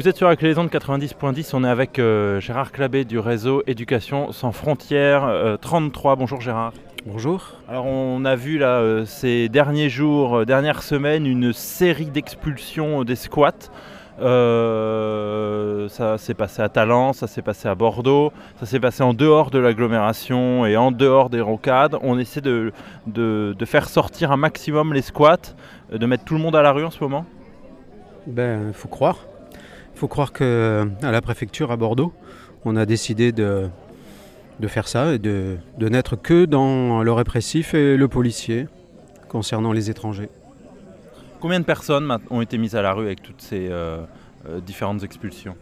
Vous êtes sur la clé de 90.10, on est avec euh, Gérard Clabé du réseau Éducation sans frontières 33. Bonjour Gérard. Bonjour. Alors on a vu là ces derniers jours, dernières semaines, une série d'expulsions des squats. Euh, ça s'est passé à Talence, ça s'est passé à Bordeaux, ça s'est passé en dehors de l'agglomération et en dehors des rocades. On essaie de, de, faire sortir un maximum les squats, de mettre tout le monde à la rue en ce moment? Ben, il faut croire. Il faut croire qu'à euh, la préfecture à Bordeaux, on a décidé de, de faire ça et de, de n'être que dans le répressif et le policier concernant les étrangers. Combien de personnes ont été mises à la rue avec toutes ces euh, euh, différentes expulsions?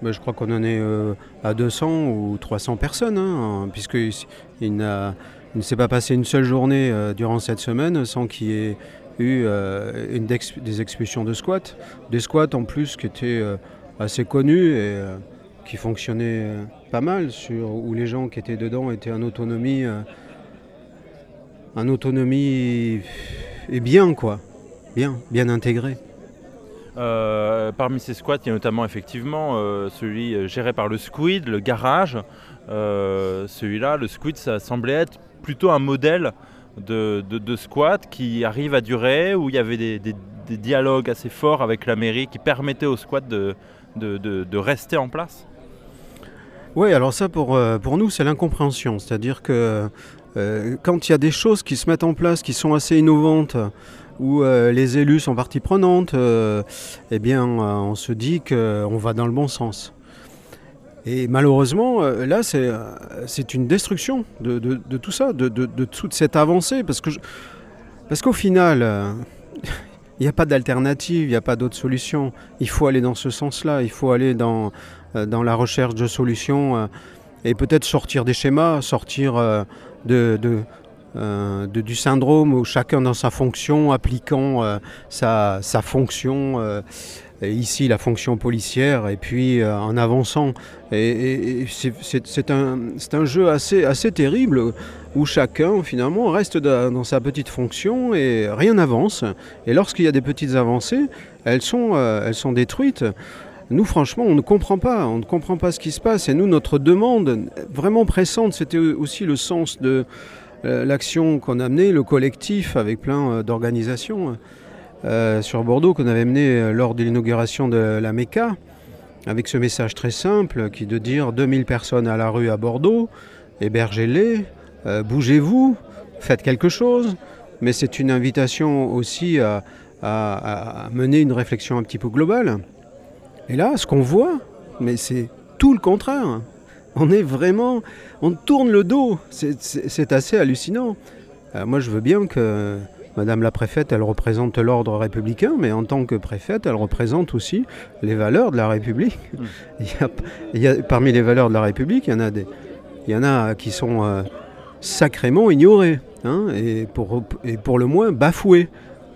Ben, Je crois qu'on en est euh, à 200 ou 300 personnes, hein, puisqu'il ne s'est pas passé une seule journée durant cette semaine sans qu'il y ait eu une des expulsions de squats. Des squats en plus qui étaient assez connus et qui fonctionnaient pas mal, sur, où les gens qui étaient dedans étaient en autonomie, en autonomie et bien quoi bien, bien intégré. Euh, parmi ces squats, il y a notamment effectivement euh, celui euh, géré par le Squid, le garage. Celui-là, le Squid, ça semblait être plutôt un modèle de, squat qui arrive à durer, où il y avait des, dialogues assez forts avec la mairie qui permettaient aux squats de, de, rester en place. Oui, alors ça pour, pour nous, c'est l'incompréhension. C'est-à-dire que quand il y a des choses qui se mettent en place, qui sont assez innovantes, où euh, les élus sont partie prenante, euh, eh bien, euh, on se dit qu'on va dans le bon sens. Et malheureusement, là, c'est une destruction de, tout ça, de, toute cette avancée, parce qu'au final, il n'y a pas d'alternative, il n'y a pas d'autre solution. Il faut aller dans ce sens-là, il faut aller dans, la recherche de solutions et peut-être sortir des schémas, sortir euh, du syndrome où chacun dans sa fonction, appliquant euh, sa, fonction, euh, ici la fonction policière, et puis en avançant. C'est un, jeu assez, terrible où chacun finalement reste dans sa petite fonction et rien n'avance. Et lorsqu'il y a des petites avancées, elles sont, elles sont détruites. Nous, franchement, on ne comprend pas, on ne comprend pas ce qui se passe. Et nous, notre demande vraiment pressante, c'était aussi le sens de, euh, l'action qu'on a menée, le collectif avec plein euh, d'organisations euh, sur Bordeaux qu'on avait mené lors de l'inauguration de la MECA, avec ce message très simple qui est de dire 2000 personnes à la rue à Bordeaux, hébergez-les, bougez-vous, faites quelque chose, mais c'est une invitation aussi à, mener une réflexion un petit peu globale. Et là, ce qu'on voit, mais c'est tout le contraire on est vraiment, on tourne le dos. C'est assez hallucinant. Euh, moi, je veux bien que Madame la préfète, elle représente l'ordre républicain, mais en tant que préfète, elle représente aussi les valeurs de la République. Il, y a, parmi les valeurs de la République, il y en a, des, il y en a qui sont euh, sacrément ignorées, hein, et, pour, et pour le moins bafouées,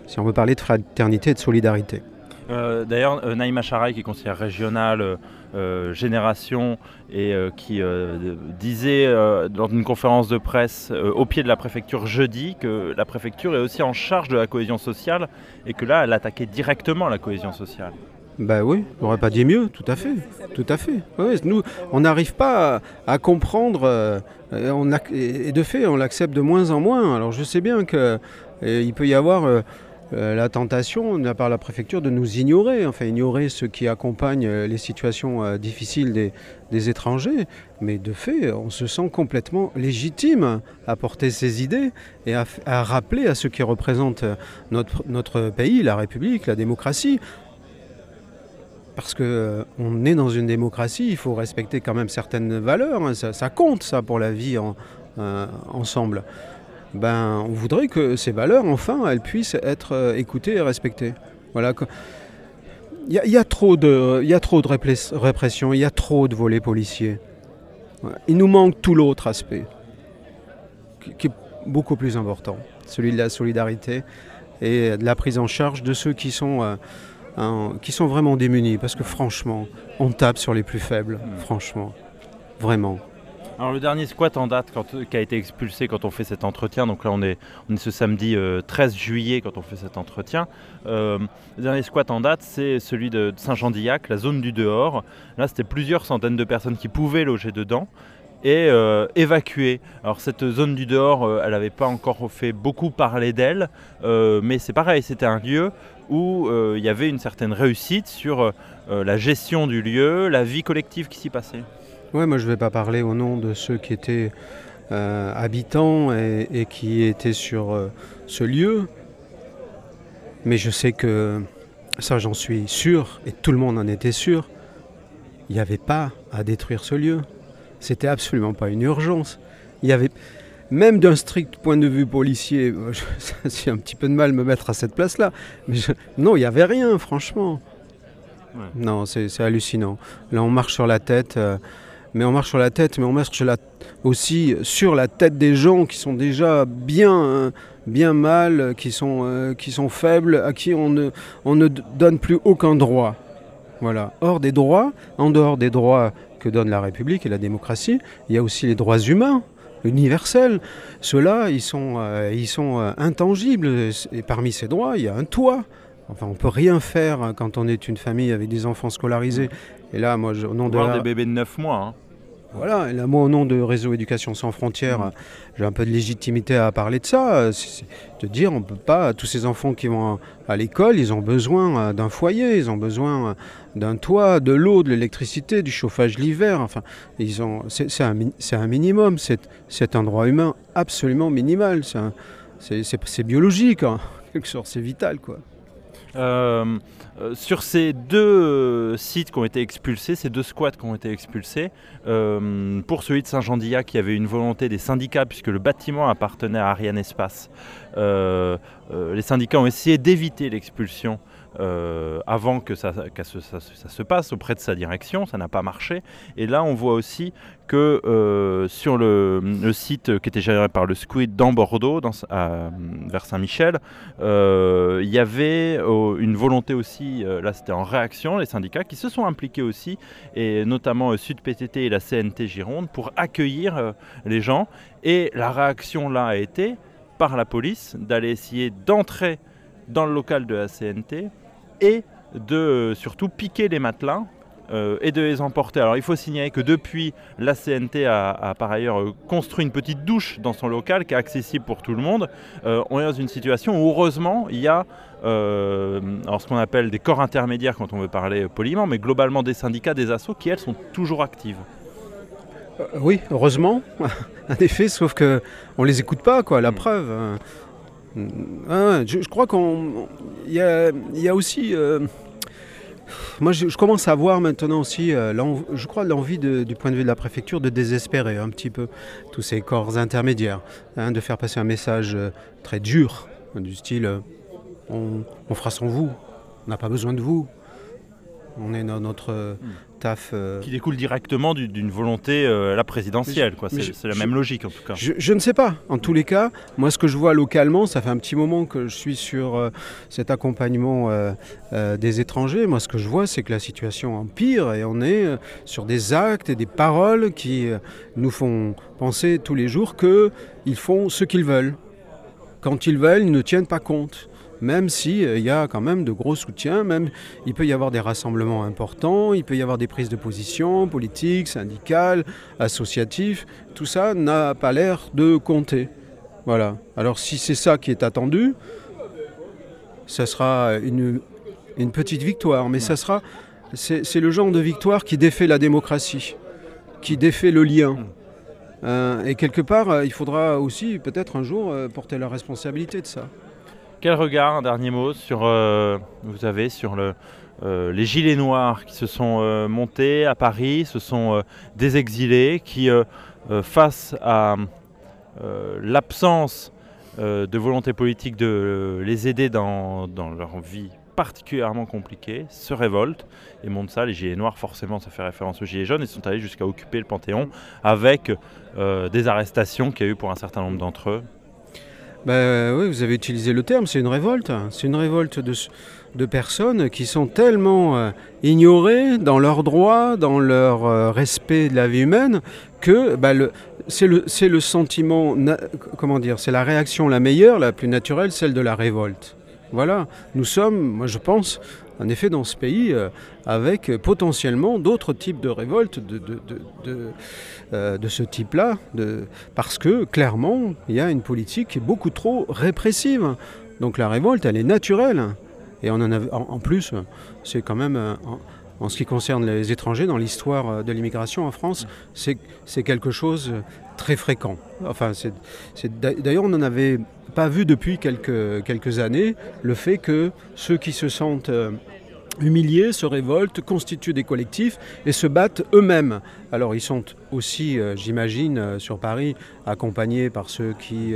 si on veut parler de fraternité et de solidarité. Euh, d'ailleurs, euh, Naïma Charaï, qui est conseillère régionale euh, Génération, et qui disait lors d'une conférence de presse au pied de la préfecture jeudi que la préfecture est aussi en charge de la cohésion sociale et que là, elle attaquait directement la cohésion sociale. Ben oui, on n'aurait pas dit mieux, tout à fait, tout à fait. nous, on n'arrive pas à, comprendre, et de fait, on l'accepte de moins en moins. Alors je sais bien qu'il peut y avoir la tentation de la part la préfecture de nous ignorer, enfin ignorer ceux qui accompagnent euh, les situations euh, difficiles des, étrangers. Mais de fait, on se sent complètement légitime à porter ces idées et à, rappeler à ceux qui représentent notre, pays, la République, la démocratie. Parce qu'on est dans une démocratie, il faut respecter quand même certaines valeurs. Hein. ça, compte, ça, pour la vie ensemble ben, on voudrait que ces valeurs, enfin, elles puissent être euh, écoutées et respectées. Voilà. Il y, a, trop de, il y a trop de répression, il y a trop de volets policiers. Il nous manque tout l'autre aspect, qui est beaucoup plus important, celui de la solidarité et de la prise en charge de ceux qui sont, euh, qui sont vraiment démunis. Parce que franchement, on tape sur les plus faibles, franchement, vraiment. Alors le dernier squat en date qui a été expulsé quand on fait cet entretien, donc là on est, ce samedi 13 euh, juillet quand on fait cet entretien, euh, le dernier squat en date c'est celui de Saint-Jean-d'Illac, la zone du dehors. Là c'était plusieurs centaines de personnes qui pouvaient loger dedans et euh, évacuer. Alors cette zone du dehors, elle n'avait pas encore fait beaucoup parler d'elle, mais c'est pareil, c'était un lieu où il y avait une certaine réussite sur la gestion du lieu, la vie collective qui s'y passait. Oui, moi je ne vais pas parler au nom de ceux qui étaient euh, habitants et, qui étaient sur euh, ce lieu, mais je sais que, ça j'en suis sûr, et tout le monde en était sûr, il n'y avait pas à détruire ce lieu. C'était absolument pas une urgence. Il y avait, même d'un strict point de vue policier, j'ai un petit peu de mal à me mettre à cette place-là, mais non, il n'y avait rien, franchement. Non, c'est hallucinant. Là, on marche sur la tête. Euh, mais on marche sur la tête, mais on marche aussi sur la tête des gens qui sont déjà bien, bien mal, qui sont, euh, qui sont faibles, à qui on ne, on ne donne plus aucun droit. Voilà. Hors des droits, en dehors des droits que donne la République et la démocratie, il y a aussi les droits humains universels. Ceux-là, ils sont, euh, ils sont euh, intangibles. Et parmi ces droits, il y a un toit. Enfin, on peut rien faire quand on est une famille avec des enfants scolarisés. Et là, moi, au nom de la... des bébés de 9 mois. Hein. Voilà, et là, moi, au nom de Réseau Éducation sans frontières, j'ai un peu de légitimité à parler de ça. De dire, on peut pas, tous ces enfants qui vont à l'école, ils ont besoin euh, d'un foyer, ils ont besoin euh, d'un toit, de l'eau, de l'électricité, du chauffage l'hiver. Enfin, ils ont, c'est un, un, minimum, c'est un droit humain absolument minimal. C'est biologique, en quelque sorte, c'est vital, quoi. Euh, euh, sur ces deux euh, sites qui ont été expulsés, ces deux squats qui ont été expulsés, pour celui de Saint-Jean-d'Illac, qui avait une volonté des syndicats, puisque le bâtiment appartenait à Ariane Espace, les syndicats ont essayé d'éviter l'expulsion euh, avant que, ça, se passe auprès de sa direction. Ça n'a pas marché. Et là, on voit aussi que euh, sur le, site qui était géré par le Squid dans Bordeaux, vers Saint-Michel, euh, il y avait une volonté aussi, là c'était en réaction, les syndicats qui se sont impliqués aussi, et notamment Sud PTT et la CNT Gironde, pour accueillir les gens. Et la réaction là a été, par la police, d'aller essayer d'entrer dans le local de la CNT et de euh, surtout piquer les matelas euh, et de les emporter. Alors il faut signaler que depuis, la CNT a, par ailleurs euh, construit une petite douche dans son local qui est accessible pour tout le monde. on est dans une situation où heureusement il y a ce qu'on appelle des corps intermédiaires quand on veut parler poliment, mais globalement des syndicats, des assos qui elles sont toujours actives. oui, heureusement, en effet, sauf qu'on ne les écoute pas, quoi, la preuve. Hein. Ah je, crois qu'il y a, aussi. Euh, moi, je, commence à voir maintenant aussi, euh, je crois, l'envie du point de vue de la préfecture de désespérer un petit peu tous ces corps intermédiaires, hein, de faire passer un message euh, très dur, du style on, on fera sans vous, on n'a pas besoin de vous, on est dans notre hmm. Taf. Euh, Qui découle directement d'une volonté euh, la présidentielle, quoi. C'est la même logique en tout cas. Je, ne sais pas. En tous les cas, moi ce que je vois localement, ça fait un petit moment que je suis sur euh, cet accompagnement des étrangers. Moi ce que je vois, c'est que la situation empire et on est sur des actes et des paroles qui nous font penser tous les jours qu'ils font ce qu'ils veulent. Quand ils veulent, ils ne tiennent pas compte même s'il euh, y a quand même de gros soutiens, même il peut y avoir des rassemblements importants, il peut y avoir des prises de position politiques, syndicales, associatives, tout ça n'a pas l'air de compter. Voilà. Alors si c'est ça qui est attendu, ça sera une, petite victoire, mais ça sera c'est le genre de victoire qui défait la démocratie, qui défait le lien. Mm. Euh, et quelque part, euh, il faudra aussi peut-être un jour porter la responsabilité de ça. Quel regard, un dernier mot, sur, euh, vous avez sur le, euh, les gilets noirs qui se sont euh, montés à Paris, se sont des exilés qui, face à l'absence de volonté politique de les aider dans, leur vie particulièrement compliquée, se révoltent et montent ça. Les gilets noirs, forcément, ça fait référence aux gilets jaunes. Ils sont allés jusqu'à occuper le Panthéon avec des arrestations qu'il y a eu pour un certain nombre d'entre eux bah, oui, vous avez utilisé le terme, c'est une révolte. C'est une révolte de, de personnes qui sont tellement euh, ignorées dans leurs droits, dans leur euh, respect de la vie humaine, que bah, c'est le, le, sentiment, comment dire, c'est la réaction la meilleure, la plus naturelle, celle de la révolte. Voilà, nous sommes, moi je pense, en effet dans ce pays euh, avec potentiellement d'autres types de révoltes de, de, de, euh, de ce type-là, parce que clairement, il y a une politique beaucoup trop répressive. Donc la révolte, elle est naturelle. Et en, plus, c'est quand même, euh, en, ce qui concerne les étrangers, dans l'histoire de l'immigration en France, c'est quelque chose très fréquent. Enfin, D'ailleurs, on n'en avait pas vu depuis quelques, quelques années le fait que ceux qui se sentent euh, humiliés, se révoltent, constituent des collectifs et se battent eux-mêmes. Alors ils sont aussi, euh, j'imagine, euh, sur Paris, accompagnés par ceux qui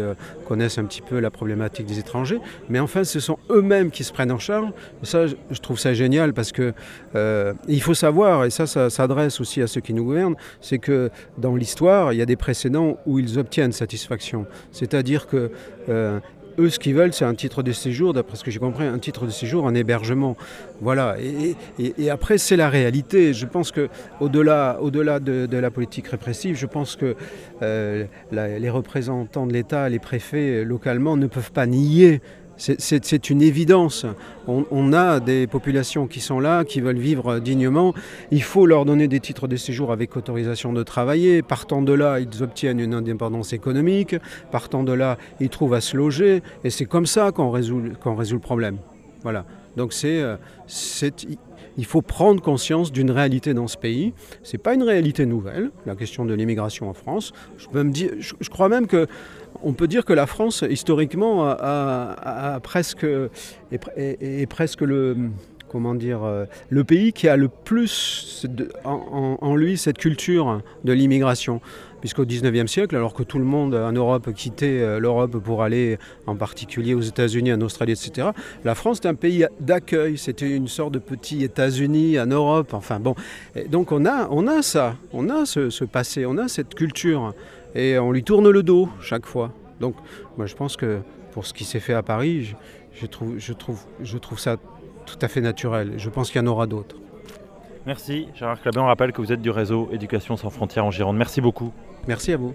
connaissent un petit peu la problématique des étrangers, mais enfin ce sont eux-mêmes qui se prennent en charge. Et ça, je trouve ça génial parce que il faut savoir, et ça, ça s'adresse aussi à ceux qui nous gouvernent, c'est que dans l'histoire, il y a des précédents où ils obtiennent satisfaction. C'est-à-dire que eux, ce qu'ils veulent, c'est un titre de séjour, d'après ce que j'ai compris, un titre de séjour, un hébergement. Voilà. Et, après, c'est la réalité. Je pense que au-delà, au-delà de, la politique répressive, je pense que euh, les représentants de l'État, les préfets localement, ne peuvent pas nier c'est une évidence. On, a des populations qui sont là, qui veulent vivre dignement. Il faut leur donner des titres de séjour avec autorisation de travailler. Partant de là, ils obtiennent une indépendance économique. Partant de là, ils trouvent à se loger. Et c'est comme ça qu'on résout, résout, le problème. Voilà. Donc c'est, euh, il faut prendre conscience d'une réalité dans ce pays. Ce n'est pas une réalité nouvelle, la question de l'immigration en France. Je, peux me dire, je, crois même que on peut dire que la France, historiquement, a, presque, est, presque le, comment dire, euh, le pays qui a le plus en, lui cette culture de l'immigration. Puisqu'au 19e siècle, alors que tout le monde en Europe quittait euh, l'Europe pour aller en particulier aux États-Unis, en Australie, etc., la France était un pays d'accueil. C'était une sorte de petit États-Unis en Europe. Enfin bon, donc on a, on a ça, on a ce passé, on a cette culture. Et on lui tourne le dos chaque fois. Donc moi je pense que pour ce qui s'est fait à Paris, je, trouve, je, trouve, je trouve ça tout à fait naturel. Je pense qu'il y en aura d'autres. Merci Gérard Clabin. On rappelle que vous êtes du réseau Éducation sans frontières en Gironde. Merci beaucoup. Merci à vous.